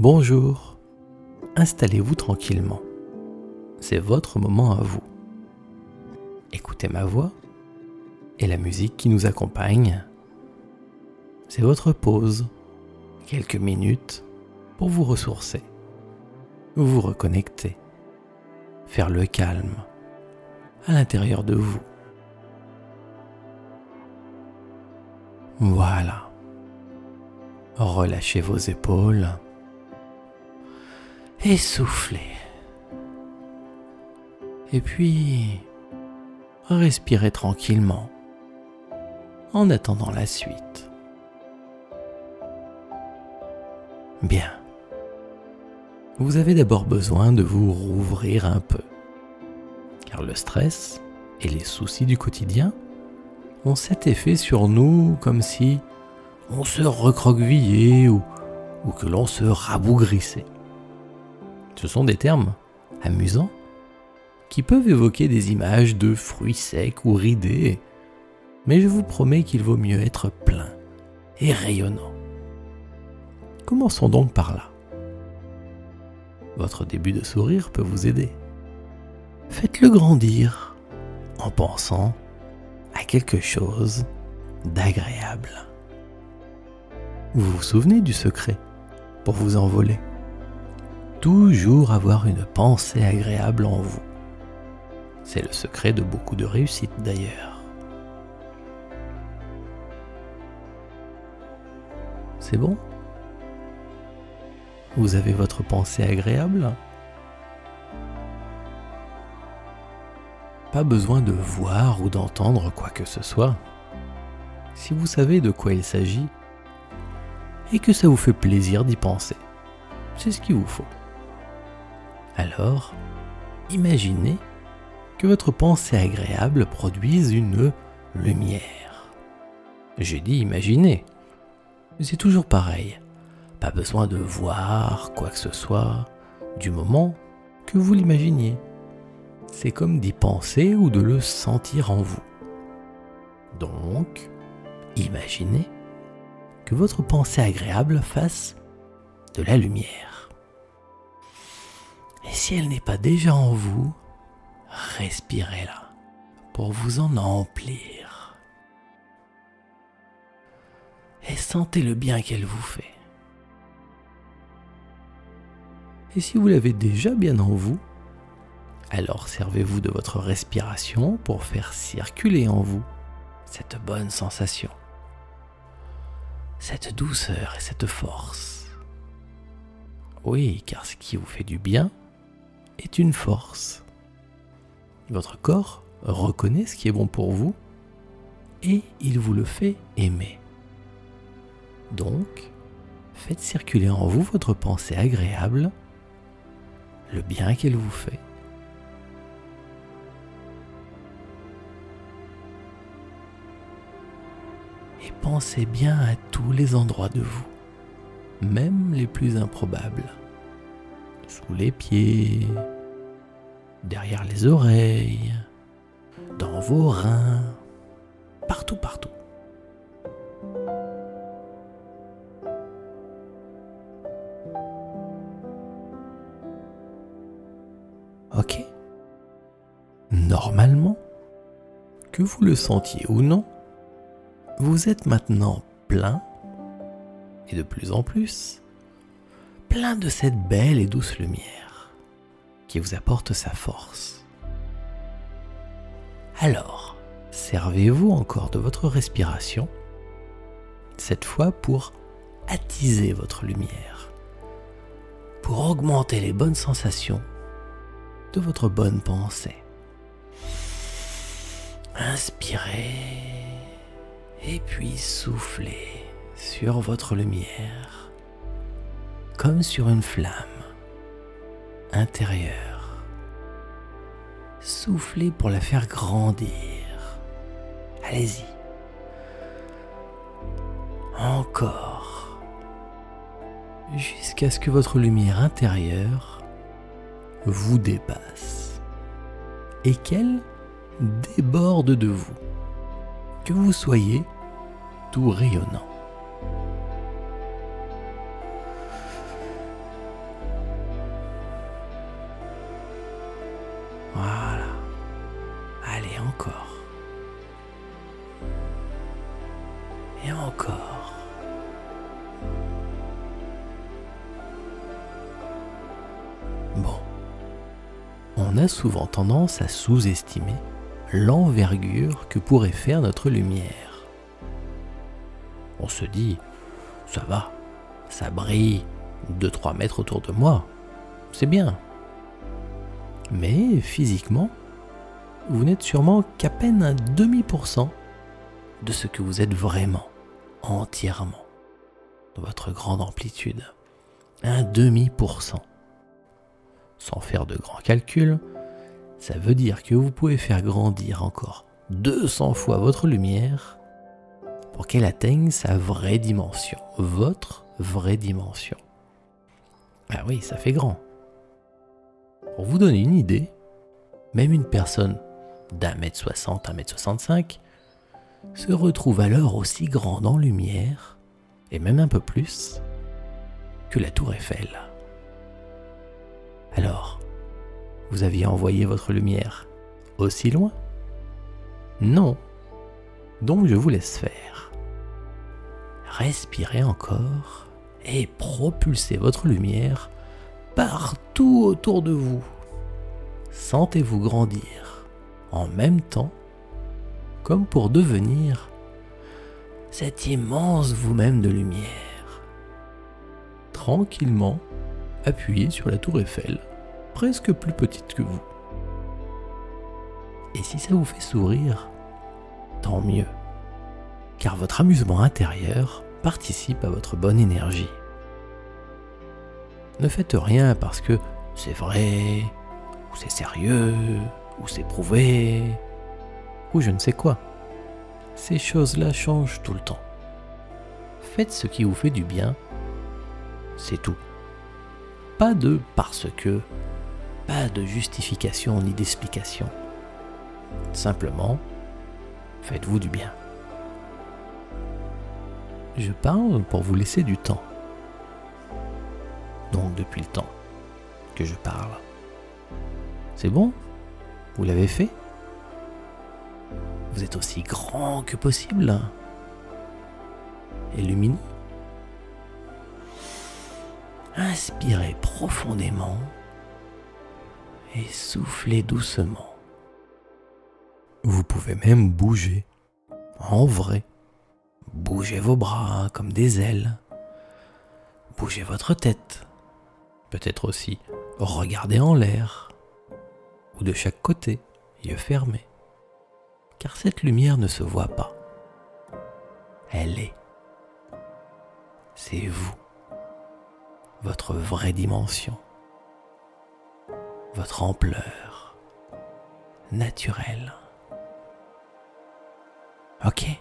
Bonjour, installez-vous tranquillement. C'est votre moment à vous. Écoutez ma voix et la musique qui nous accompagne. C'est votre pause, quelques minutes pour vous ressourcer, vous reconnecter, faire le calme à l'intérieur de vous. Voilà. Relâchez vos épaules et soufflez. Et puis, respirez tranquillement en attendant la suite. Bien. Vous avez d'abord besoin de vous rouvrir un peu, car le stress et les soucis du quotidien ont cet effet sur nous comme si on se recroquevillait ou que l'on se rabougrissait. Ce sont des termes amusants qui peuvent évoquer des images de fruits secs ou ridés, mais je vous promets qu'il vaut mieux être plein et rayonnant. Commençons donc par là. Votre début de sourire peut vous aider. Faites-le grandir en pensant à quelque chose d'agréable. Vous vous souvenez du secret pour vous envoler? Toujours avoir une pensée agréable en vous. C'est le secret de beaucoup de réussite d'ailleurs. C'est bon? Vous avez votre pensée agréable? Pas besoin de voir ou d'entendre quoi que ce soit. Si vous savez de quoi il s'agit et que ça vous fait plaisir d'y penser, c'est ce qu'il vous faut. Alors, imaginez que votre pensée agréable produise une lumière. J'ai dit imaginez. C'est toujours pareil. Pas besoin de voir quoi que ce soit du moment que vous l'imaginiez c'est comme d'y penser ou de le sentir en vous. Donc, imaginez que votre pensée agréable fasse de la lumière. Si elle n'est pas déjà en vous, respirez-la pour vous en emplir. Et sentez le bien qu'elle vous fait. Et si vous l'avez déjà bien en vous, alors servez-vous de votre respiration pour faire circuler en vous cette bonne sensation, cette douceur et cette force. Oui, car ce qui vous fait du bien est une force. Votre corps reconnaît ce qui est bon pour vous et il vous le fait aimer. Donc, faites circuler en vous votre pensée agréable, le bien qu'elle vous fait. pensez bien à tous les endroits de vous, même les plus improbables. Sous les pieds, derrière les oreilles, dans vos reins, partout, partout. Ok Normalement, que vous le sentiez ou non, vous êtes maintenant plein, et de plus en plus, plein de cette belle et douce lumière qui vous apporte sa force. Alors, servez-vous encore de votre respiration, cette fois pour attiser votre lumière, pour augmenter les bonnes sensations de votre bonne pensée. Inspirez et puis soufflez sur votre lumière comme sur une flamme intérieure. Soufflez pour la faire grandir. Allez-y. Encore. Jusqu'à ce que votre lumière intérieure vous dépasse et qu'elle déborde de vous que vous soyez tout rayonnant. encore. Bon, on a souvent tendance à sous-estimer l'envergure que pourrait faire notre lumière. On se dit, ça va, ça brille 2-3 mètres autour de moi, c'est bien. Mais physiquement, vous n'êtes sûrement qu'à peine un demi pour cent de ce que vous êtes vraiment entièrement, dans votre grande amplitude. Un demi pour cent. Sans faire de grands calculs, ça veut dire que vous pouvez faire grandir encore 200 fois votre lumière pour qu'elle atteigne sa vraie dimension, votre vraie dimension. Ah oui, ça fait grand. Pour vous donner une idée, même une personne d'un mètre soixante, un mètre soixante-cinq, se retrouve alors aussi grand en lumière, et même un peu plus, que la tour Eiffel. Alors, vous aviez envoyé votre lumière aussi loin? Non. Donc je vous laisse faire. Respirez encore et propulsez votre lumière partout autour de vous. Sentez-vous grandir en même temps comme pour devenir cet immense vous-même de lumière. Tranquillement, appuyez sur la tour Eiffel, presque plus petite que vous. Et si ça vous fait sourire, tant mieux, car votre amusement intérieur participe à votre bonne énergie. Ne faites rien parce que c'est vrai, ou c'est sérieux, ou c'est prouvé, ou je ne sais quoi. Ces choses-là changent tout le temps. Faites ce qui vous fait du bien, c'est tout. Pas de parce que, pas de justification ni d'explication. Simplement, faites-vous du bien. Je parle pour vous laisser du temps. Donc depuis le temps que je parle. C'est bon? Vous l'avez fait? Êtes aussi grand que possible et lumineux. Inspirez profondément et soufflez doucement. Vous pouvez même bouger en vrai. Bougez vos bras comme des ailes. Bougez votre tête. Peut-être aussi regardez en l'air. Ou de chaque côté, yeux fermés. Car cette lumière ne se voit pas. Elle est. C'est vous. Votre vraie dimension. Votre ampleur. Naturelle. Ok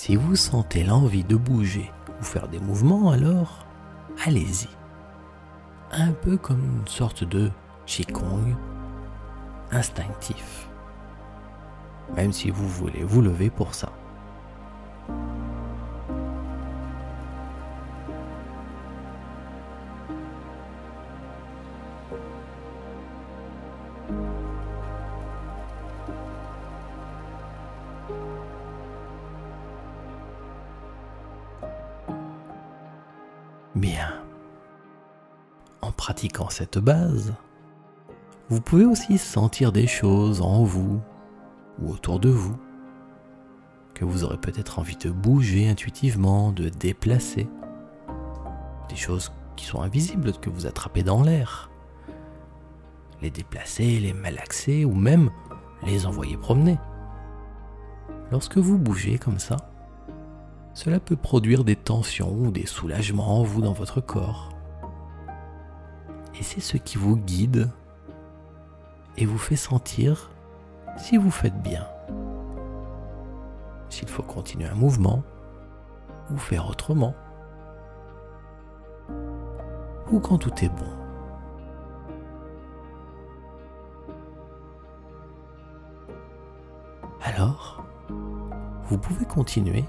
si vous sentez l'envie de bouger ou faire des mouvements, alors allez-y. Un peu comme une sorte de Qigong instinctif. Même si vous voulez vous lever pour ça. Bien. En pratiquant cette base, vous pouvez aussi sentir des choses en vous ou autour de vous que vous aurez peut-être envie de bouger intuitivement, de déplacer. Des choses qui sont invisibles que vous attrapez dans l'air. Les déplacer, les malaxer ou même les envoyer promener. Lorsque vous bougez comme ça, cela peut produire des tensions ou des soulagements en vous dans votre corps. Et c'est ce qui vous guide et vous fait sentir si vous faites bien. S'il faut continuer un mouvement ou faire autrement. Ou quand tout est bon. Alors, vous pouvez continuer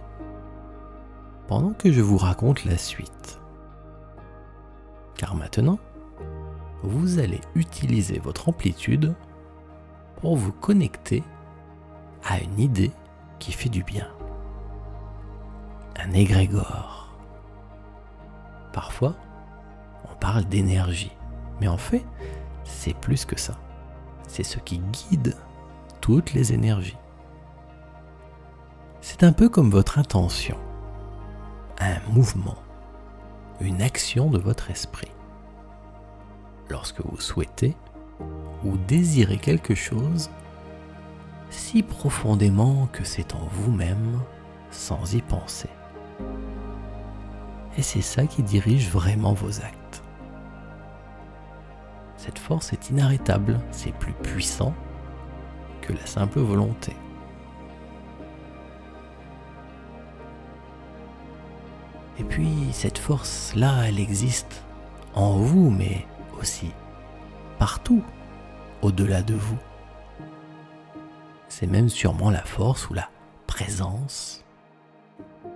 pendant que je vous raconte la suite. Car maintenant, vous allez utiliser votre amplitude pour vous connecter à une idée qui fait du bien. Un égrégore. Parfois, on parle d'énergie, mais en fait, c'est plus que ça. C'est ce qui guide toutes les énergies. C'est un peu comme votre intention, un mouvement, une action de votre esprit. Lorsque vous souhaitez ou désirez quelque chose, si profondément que c'est en vous-même sans y penser. Et c'est ça qui dirige vraiment vos actes. Cette force est inarrêtable, c'est plus puissant que la simple volonté. Et puis cette force-là, elle existe en vous, mais aussi partout, au-delà de vous. C'est même sûrement la force ou la présence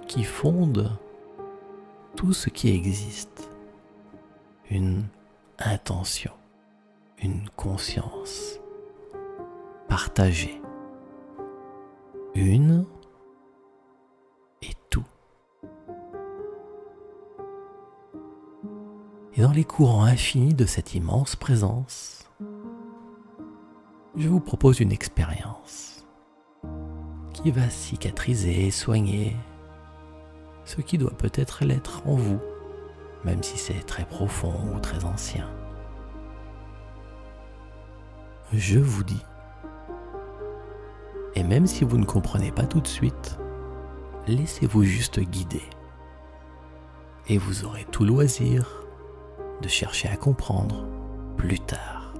qui fonde tout ce qui existe. Une intention, une conscience partagée. Une Les courants infinis de cette immense présence, je vous propose une expérience qui va cicatriser soigner ce qui doit peut-être l'être en vous, même si c'est très profond ou très ancien. Je vous dis, et même si vous ne comprenez pas tout de suite, laissez-vous juste guider. Et vous aurez tout loisir de chercher à comprendre plus tard.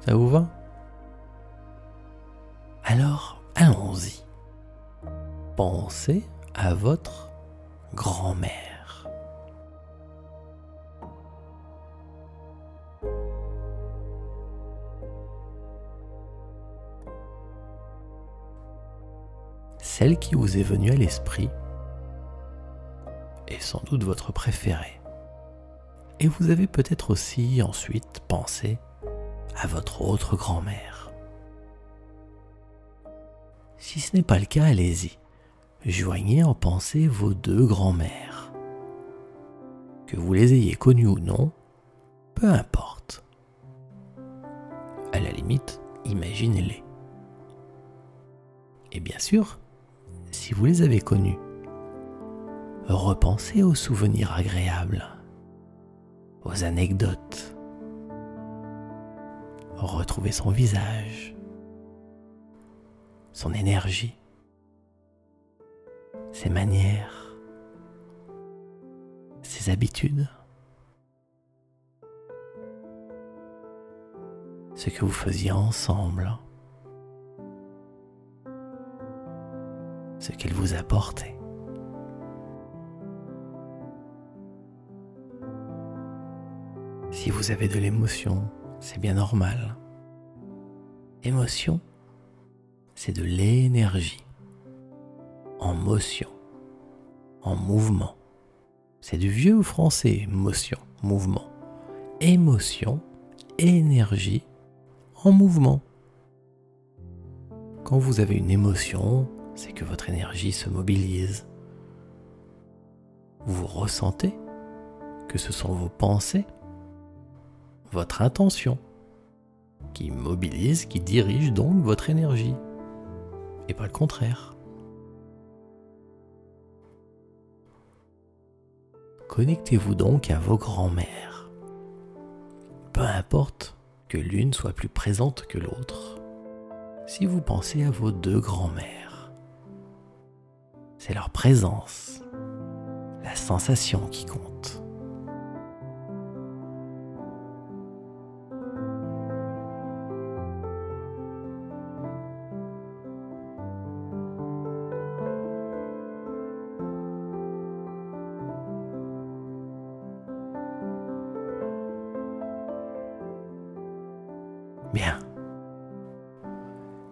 Ça vous va? Alors, allons-y. Pensez à votre grand-mère. Celle qui vous est venue à l'esprit est sans doute votre préférée. Et vous avez peut-être aussi ensuite pensé à votre autre grand-mère. Si ce n'est pas le cas, allez-y joignez en pensée vos deux grands-mères. Que vous les ayez connues ou non, peu importe. À la limite, imaginez-les. Et bien sûr, si vous les avez connues, repensez aux souvenirs agréables, aux anecdotes. Retrouvez son visage, son énergie ses manières, ses habitudes, ce que vous faisiez ensemble, ce qu'elle vous apportait. Si vous avez de l'émotion, c'est bien normal. Émotion, c'est de l'énergie en motion, en mouvement. C'est du vieux français, motion, mouvement. Émotion, énergie, en mouvement. Quand vous avez une émotion, c'est que votre énergie se mobilise. Vous ressentez que ce sont vos pensées, votre intention, qui mobilise, qui dirige donc votre énergie, et pas le contraire. Connectez-vous donc à vos grands-mères. Peu importe que l'une soit plus présente que l'autre, si vous pensez à vos deux grands-mères, c'est leur présence, la sensation qui compte. Bien.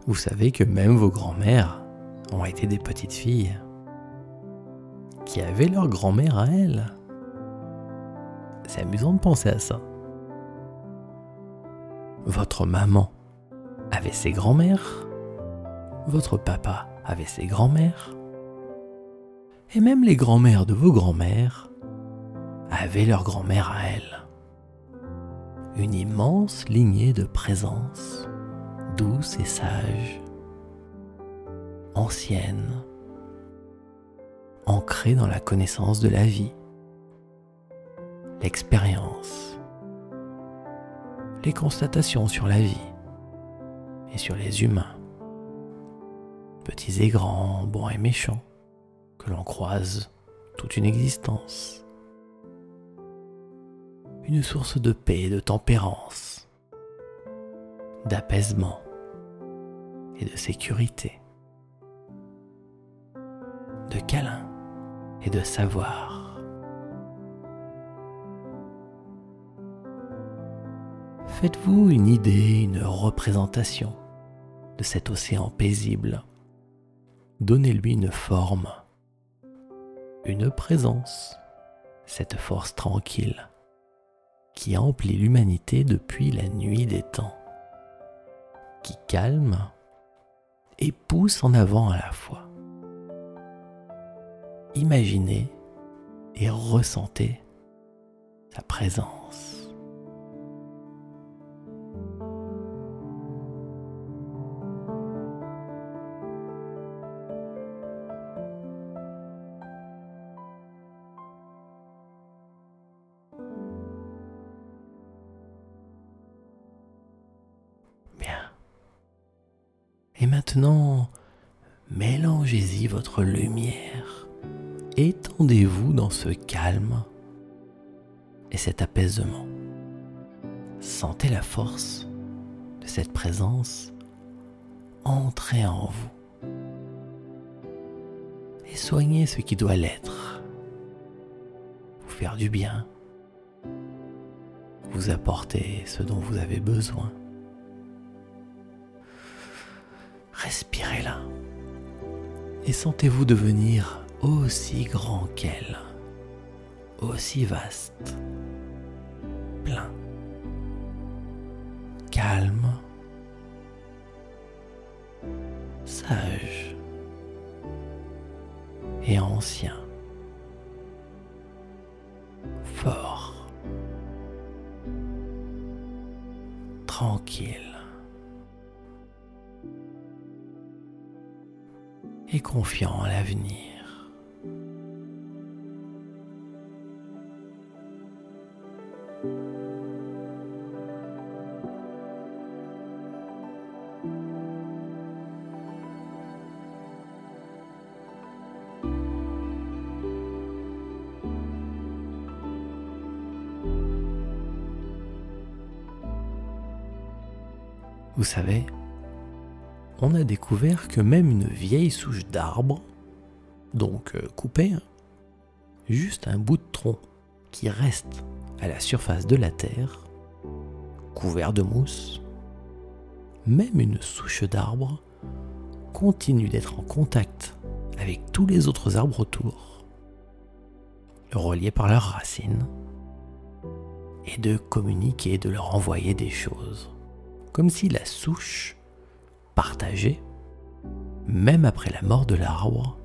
Vous savez que même vos grands-mères ont été des petites filles qui avaient leur grand-mère à elles? C'est amusant de penser à ça. Votre maman avait ses grands-mères, votre papa avait ses grands-mères, et même les grands-mères de vos grands-mères avaient leur grand-mère à elles. Une immense lignée de présence, douce et sage, ancienne, ancrée dans la connaissance de la vie, l'expérience, les constatations sur la vie et sur les humains, petits et grands, bons et méchants, que l'on croise toute une existence. Une source de paix, de tempérance, d'apaisement et de sécurité, de câlin et de savoir. Faites-vous une idée, une représentation de cet océan paisible. Donnez-lui une forme, une présence, cette force tranquille qui emplit l'humanité depuis la nuit des temps, qui calme et pousse en avant à la fois. Imaginez et ressentez sa présence. Et maintenant, mélangez-y votre lumière. Étendez-vous dans ce calme et cet apaisement. Sentez la force de cette présence entrer en vous. Et soignez ce qui doit l'être. Vous faire du bien. Vous apporter ce dont vous avez besoin. Respirez-la et sentez-vous devenir aussi grand qu'elle, aussi vaste, plein, calme, sage. Et ancien, fort, tranquille. Confiant à l'avenir. Vous savez, on a découvert que même une vieille souche d'arbre, donc euh, coupée, juste un bout de tronc qui reste à la surface de la terre, couvert de mousse, même une souche d'arbre continue d'être en contact avec tous les autres arbres autour, reliés par leurs racines, et de communiquer, de leur envoyer des choses, comme si la souche partager, même après la mort de l'arbre,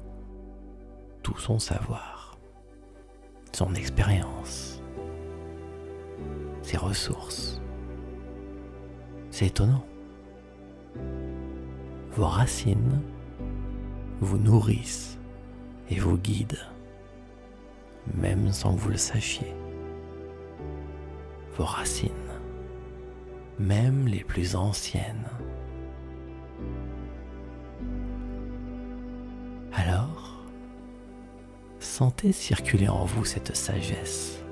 tout son savoir, son expérience, ses ressources. C'est étonnant. Vos racines vous nourrissent et vous guident, même sans que vous le sachiez. Vos racines, même les plus anciennes, sentez circuler en vous cette sagesse,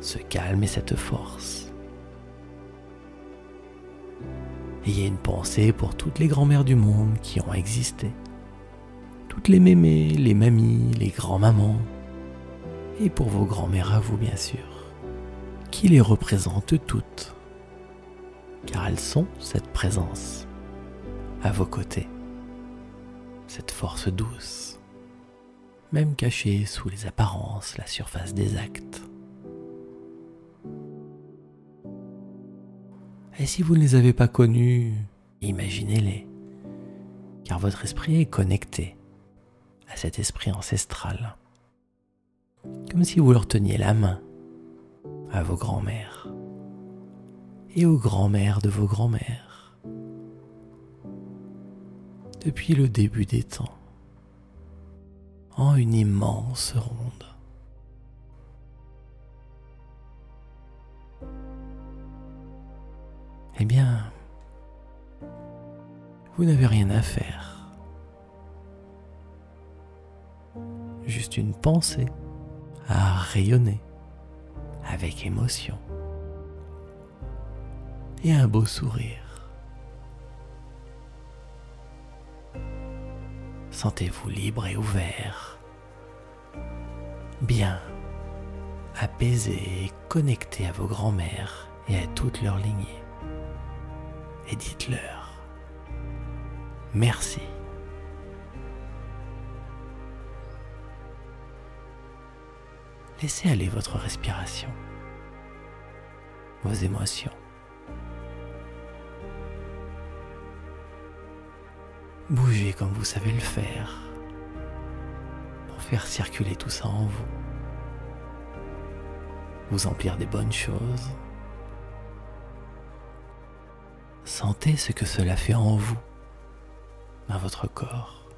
ce calme et cette force. Ayez une pensée pour toutes les grand-mères du monde qui ont existé, toutes les mémés, les mamies, les grands-mamans, et pour vos grands-mères à vous bien sûr, qui les représentent toutes, car elles sont cette présence à vos côtés cette force douce, même cachée sous les apparences, la surface des actes. Et si vous ne les avez pas connus, imaginez-les, car votre esprit est connecté à cet esprit ancestral, comme si vous leur teniez la main à vos grands-mères, et aux grands-mères de vos grands-mères. Depuis le début des temps, en une immense ronde. Eh bien, vous n'avez rien à faire. Juste une pensée à rayonner avec émotion et un beau sourire. Sentez-vous libre et ouvert, bien apaisé et connecté à vos grands-mères et à toute leur lignée. Et dites-leur merci. Laissez aller votre respiration, vos émotions. Bougez comme vous savez le faire pour faire circuler tout ça en vous. Vous emplir des bonnes choses. Sentez ce que cela fait en vous, dans votre corps.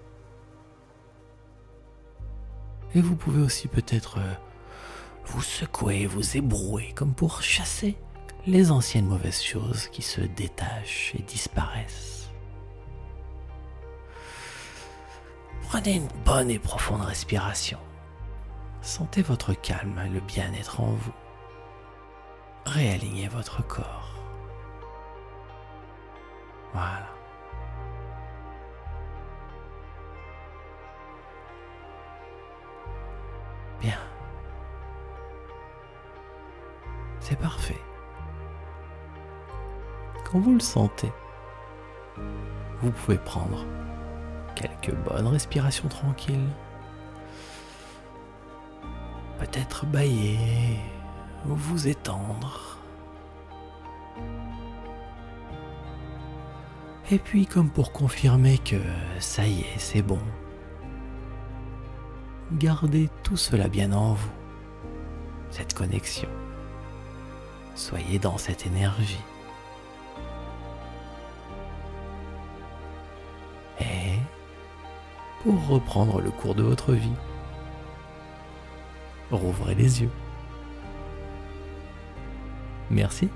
Et vous pouvez aussi peut-être euh, vous secouer, vous ébrouer comme pour chasser les anciennes mauvaises choses qui se détachent et disparaissent. Prenez une bonne et profonde respiration. Sentez votre calme et le bien-être en vous. Réalignez votre corps. Voilà. Bien. C'est parfait. Quand vous le sentez, vous pouvez prendre quelques bonnes respirations tranquilles. Peut-être bailler ou vous étendre. Et puis comme pour confirmer que ça y est, c'est bon, gardez tout cela bien en vous, cette connexion. Soyez dans cette énergie. Pour reprendre le cours de votre vie. Rouvrez les yeux. Merci.